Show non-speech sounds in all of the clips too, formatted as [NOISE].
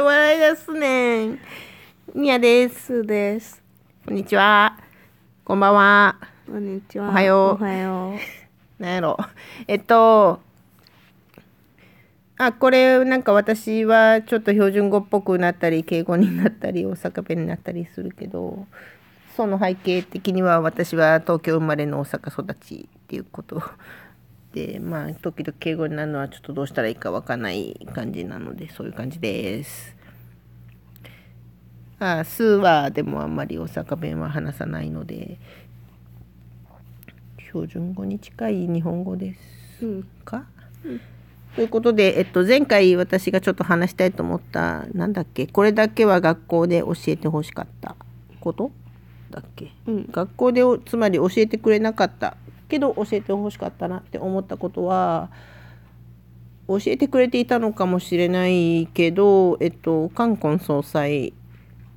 で笑い出すねん。みやです。です。こんにちは。こんばんは。こんにちは。おはようおはよなんやろ。えっと、あ、これなんか私はちょっと標準語っぽくなったり、敬語になったり、大阪弁になったりするけど、その背景的には私は東京生まれの大阪育ちっていうことで、まあ、時々敬語になるのはちょっとどうしたらいいかわかんない感じなので、そういう感じです。あ、数はでもあんまり大阪弁は話さないので、標準語に近い日本語ですう。うん。か、ということで、えっと、前回私がちょっと話したいと思ったなんだっけ？これだけは学校で教えてほしかったこと？だっけ？うん。学校でおつまり教えてくれなかったけど教えてほしかったなって思ったことは教えてくれていたのかもしれないけど、えっと、冠婚葬祭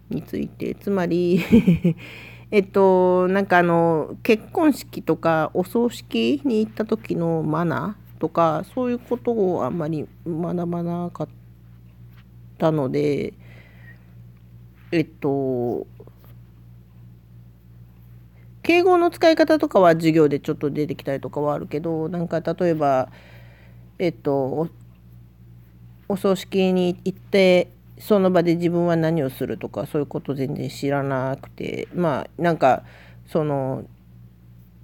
について。つまり [LAUGHS] えっとなんかあの結婚式とかお葬式に行った時のマナーとかそういうことをあんまり学ばなかったのでえっと敬語の使い方とかは授業でちょっと出てきたりとかはあるけどなんか例えばえっとお葬式に行ってその場で自分は何をするとかそういうこと全然知らなくてまあなんかその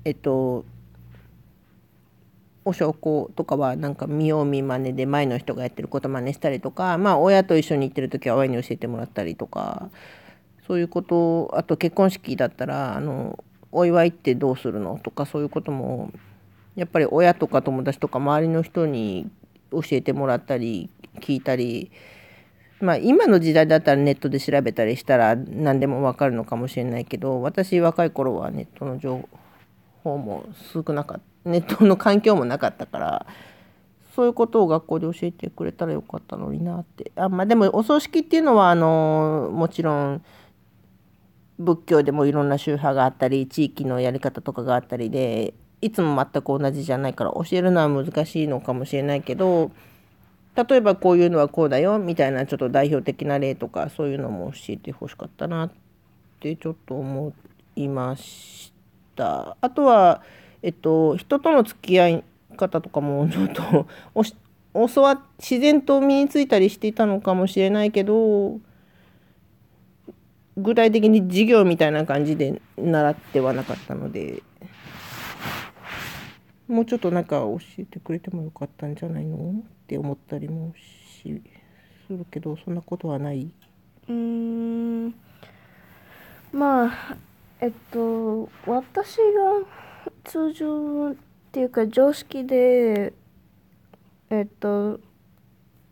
えっとお焼香とかはなんか見よう見まねで前の人がやってること真似したりとかまあ親と一緒に行ってる時は親に教えてもらったりとかそういうことあと結婚式だったらあのお祝いってどうするのとかそういうこともやっぱり親とか友達とか周りの人に教えてもらったり聞いたりまあ今の時代だったらネットで調べたりしたら何でもわかるのかもしれないけど私若い頃はネットの情報も少なかったネットの環境もなかったからそういうことを学校で教えてくれたらよかったのになって。あまあでもお葬式っていうのはあのもちろん仏教でもいろんな宗派があったり地域のやり方とかがあったりでいつも全く同じじゃないから教えるのは難しいのかもしれないけど例えばこういうのはこうだよみたいなちょっと代表的な例とかそういうのも教えてほしかったなってちょっと思いました。あとは、えっと、人との付き合い方とかもちょっと [LAUGHS] 教わ自然と身についたりしていたのかもしれないけど具体的に授業みたいな感じで習ってはなかったのでもうちょっとなんか教えてくれてもよかったんじゃないのって思ったりもしするけどそんなことはない。う。ーん。まあ、えっと、私が通常っていうか常識で、えっと、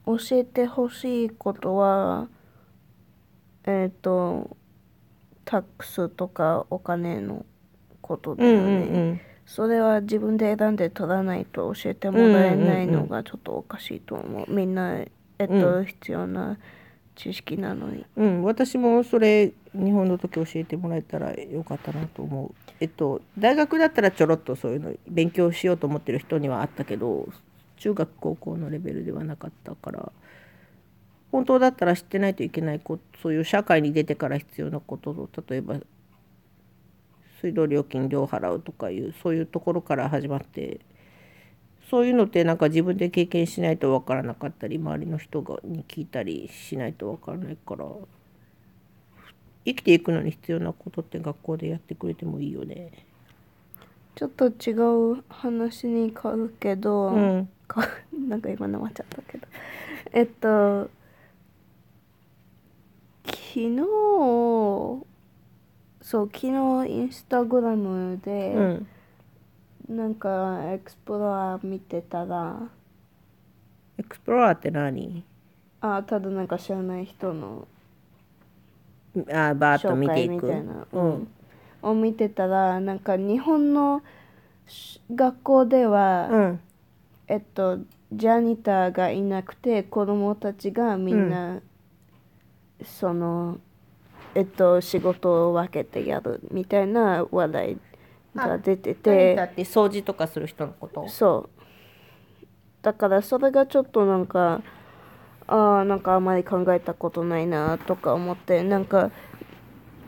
教えてほしいことは、えっと、タックスとかお金のことだよね。んそれは自分で選んで取らないと教えてもらえないのがちょっとおかしいと思う。みんな、えっと、う必要な知識なのに。うん、私もそれ日本の時教えてもらえたらよかったなと思う。えっと大学だったらちょろっとそういうの勉強しようと思ってる人にはあったけど中学高校のレベルではなかったから本当だったら知ってないといけないことそういう社会に出てから必要なことと例えば水道料金料払うとかいうそういうところから始まってそういうのってなんか自分で経験しないと分からなかったり周りの人がに聞いたりしないと分からないから生きていくのに必要なことって学校でやってくれてもいいよね。ちょっと違う話に変わるけど、うんか [LAUGHS] なんか今なまっちゃったけどえっと昨日そう昨日インスタグラムで、うん。なんかエクスプローラー見てたらエクスプローラーって何？あただなんか知らない人のあバーッと紹見ていく。介みたいな、ううん。ん、を見てたらなんか日本のし学校では、うん。えっとジャニターがいなくて子供たちがみんな、そのえっと仕事を分けてやるみたいな話題が出てて。何だって掃除とかする人のこと？そう。だからそれがちょっとなんかああなんかあまり考えたことないなとか思ってなんか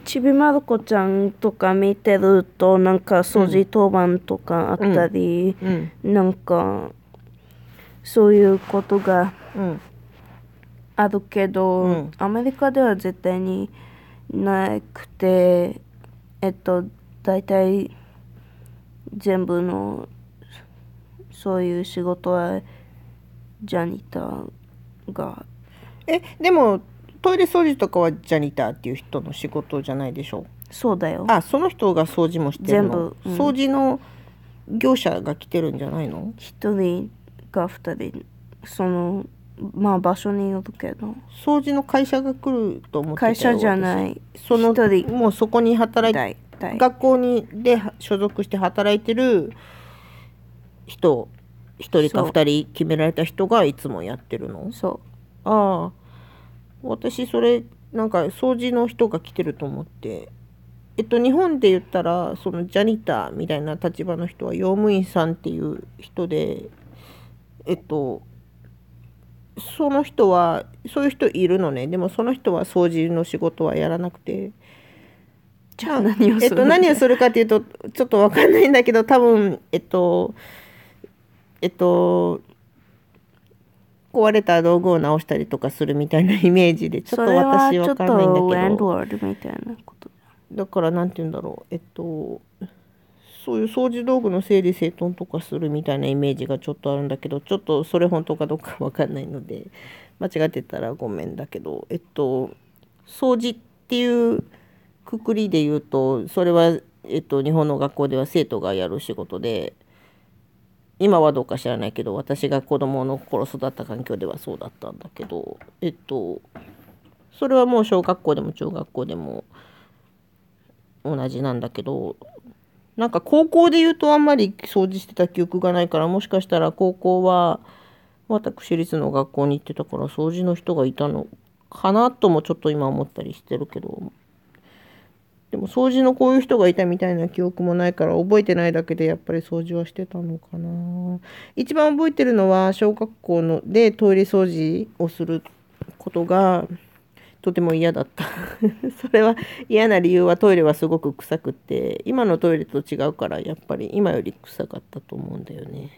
ちびまる子ちゃんとか見てるとなんか掃除当番とかあったり、うん。なんかそういうことがうんあるけど、うん。アメリカでは絶対になくてえっと大体全部のそういう仕事はジャニターが。えでもトイレ掃除とかはジャニターっていう人の仕事じゃないでしょ？そうだよ。あその人が掃除もしてるの？全部。うん。掃除の業者が来てるんじゃないの？一人か二人そのまあ場所によるけど。掃除の会社が来ると思って会社じゃいない。そのもうそこに働いて学校にで所属して働いてる人一人かそう二人決められた人がいつもやってるの？そああ。私それなんか掃除の人が来てると思って。えっと日本で言ったらそのジャニターみたいな立場の人は用務員さんっていう人でえっとその人はそういう人いるのね。でもその人は掃除の仕事はやらなくて。じゃあ何をするえっと、何をするかっていうとちょっとわかんないんだけど多分えっとえっと壊れた道具を直したりとかするみたいなイメージでちょっと私ちょっわかんないんだけど。ドワードみたいなこと。だからなんて言うんだろう。えっとそういう掃除道具の整理整頓とかするみたいなイメージがちょっとあるんだけどちょっとそれ本当かどうかわかんないので間違ってたらごめんだけどえっと掃除っていうくくりで言うとそれは、えっと、日本の学校では生徒がやる仕事で今はどうか知らないけど私が子供の頃育った環境ではそうだったんだけどえっとそれはもう小学校でも中学校でも同じなんだけどなんか高校で言うとあんまり掃除してた記憶がないからもしかしたら高校は私立の学校に行ってたから掃除の人がいたのかなともちょっと今思ったりしてるけど。でも掃除のこういう人がいたみたいな記憶もないから覚えてないだけでやっぱり掃除はしてたのかな。一番覚えてるのは小学校のでトイレ掃除をすることがとても嫌だった。[LAUGHS] それは嫌な理由はトイレはすごく臭くって今のトイレと違うからやっぱり今より臭かったと思うんだよね。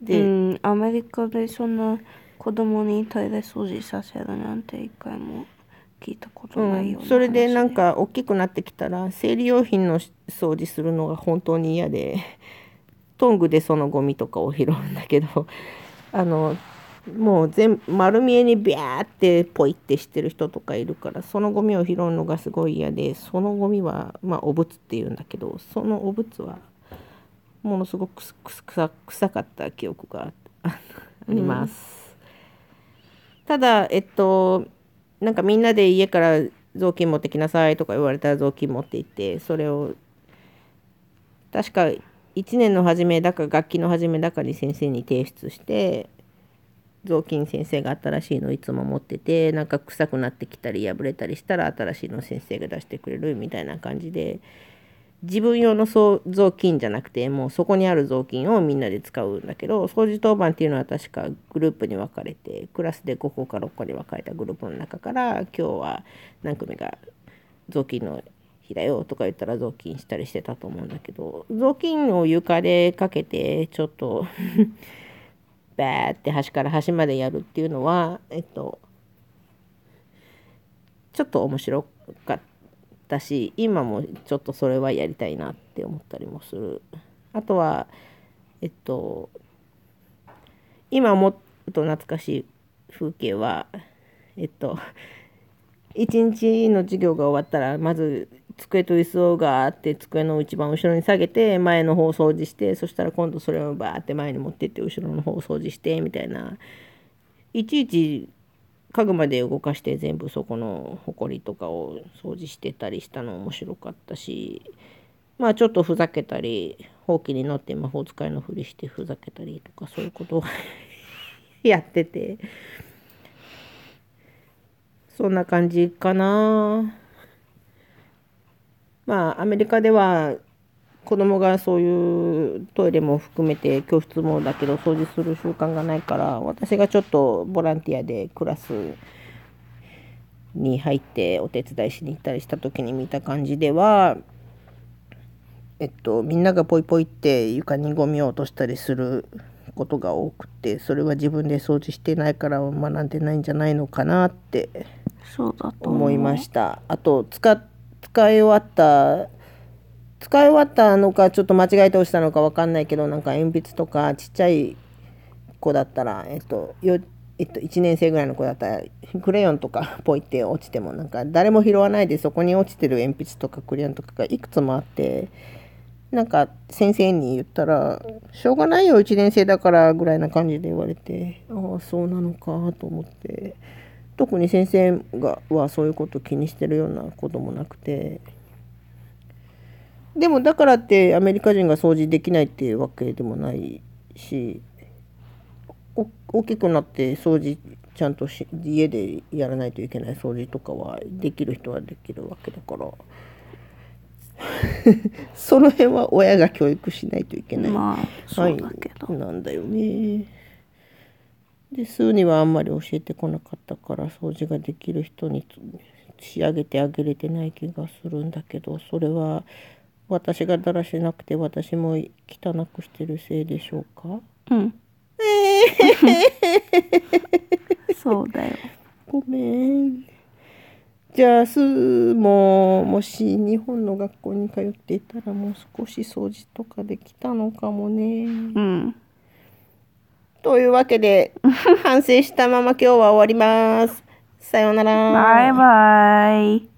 で、うんアメリカでそんな子供にトイレ掃除させるなんて一回も聞いたことないよううん、なそれで話なんか大きくなってきたら生理用品の掃除するのが本当に嫌でトングでそのゴミとかを拾うんだけどあのもう全丸見えにビャーってポイってしてる人とかいるからそのゴミを拾うのがすごい嫌でそのゴミはまあお物っていうんだけどそのお物はものすごく臭臭かった記憶がああります。ただえっとなんかみんなで家から雑巾持ってきなさいとか言われたら雑巾持って行ってそれを確か1年の初めだか楽器の初めだかに先生に提出して雑巾先生が新しいのいつも持っててなんか臭くなってきたり破れたりしたら新しいの先生が出してくれるみたいな感じで自分用の雑巾じゃなくてもうそこにある雑巾をみんなで使うんだけど掃除当番っていうのは確かグループに分かれてクラスで5個か6個に分かれたグループの中から今日は何組が雑巾の日だよとか言ったら雑巾したりしてたと思うんだけど雑巾を床でかけてちょっとバーって端から端までやるっていうのはえっとちょっと面白かったし今もちょっとそれはやりたいなって思ったりもする。あとはえっと今思うと懐かしい風景はえっと一日の授業が終わったらまず机と椅子をガーって机の一番後ろに下げて前の方を掃除してそしたら今度それをバーって前に持ってって後ろの方を掃除してみたいな。いちいち家具まで動かして全部そこのほこりとかを掃除してたりしたの面白かったしまあちょっとふざけたりほうきに乗って魔法使いのふりしてふざけたりとかそういうことを [LAUGHS] やってて。そんな感じかな。まあアメリカでは子供がそういうトイレも含めて教室もだけど掃除する習慣がないから私がちょっとボランティアでクラスに入ってお手伝いしに行ったりした時に見た感じではえっとみんながポイポイって床にゴミを落としたりすることが多くてそれは自分で掃除してないから学んでないんじゃないのかなって思いました。あと使使い終わった。使い終わったのかちょっと間違えて押したのか分かんないけどなんか鉛筆とかちっちゃい子だったらえっとよえっと、1年生ぐらいの子だったらクレヨンとかポイって落ちてもなんか誰も拾わないでそこに落ちてる鉛筆とかクレヨンとかがいくつもあってなんか先生に言ったら「しょうがないよ1年生だから」ぐらいな感じで言われてああそうなのかと思って。特に先生がはそういうこと気にしてるようなこともなくて。でもだからってアメリカ人が掃除できないっていうわけでもないし大きくなって掃除ちゃんとし家でやらないといけない掃除とかはできる人はできるわけだから。[LAUGHS] その辺は親が教育しないといけない、まあそうだけど、はい、なんだよねで数にはあんまり教えてこなかったから掃除ができる人に仕上げてあげれてない気がするんだけどそれは私がだらしなくて私も汚くしてるせいでしょうか？うん。[LAUGHS] そうだよ。ごめん。じゃあすももし日本の学校に通っていたらもう少し掃除とかできたのかもね。うんというわけで [LAUGHS] 反省したまま今日は終わります。さようなら。バイバイ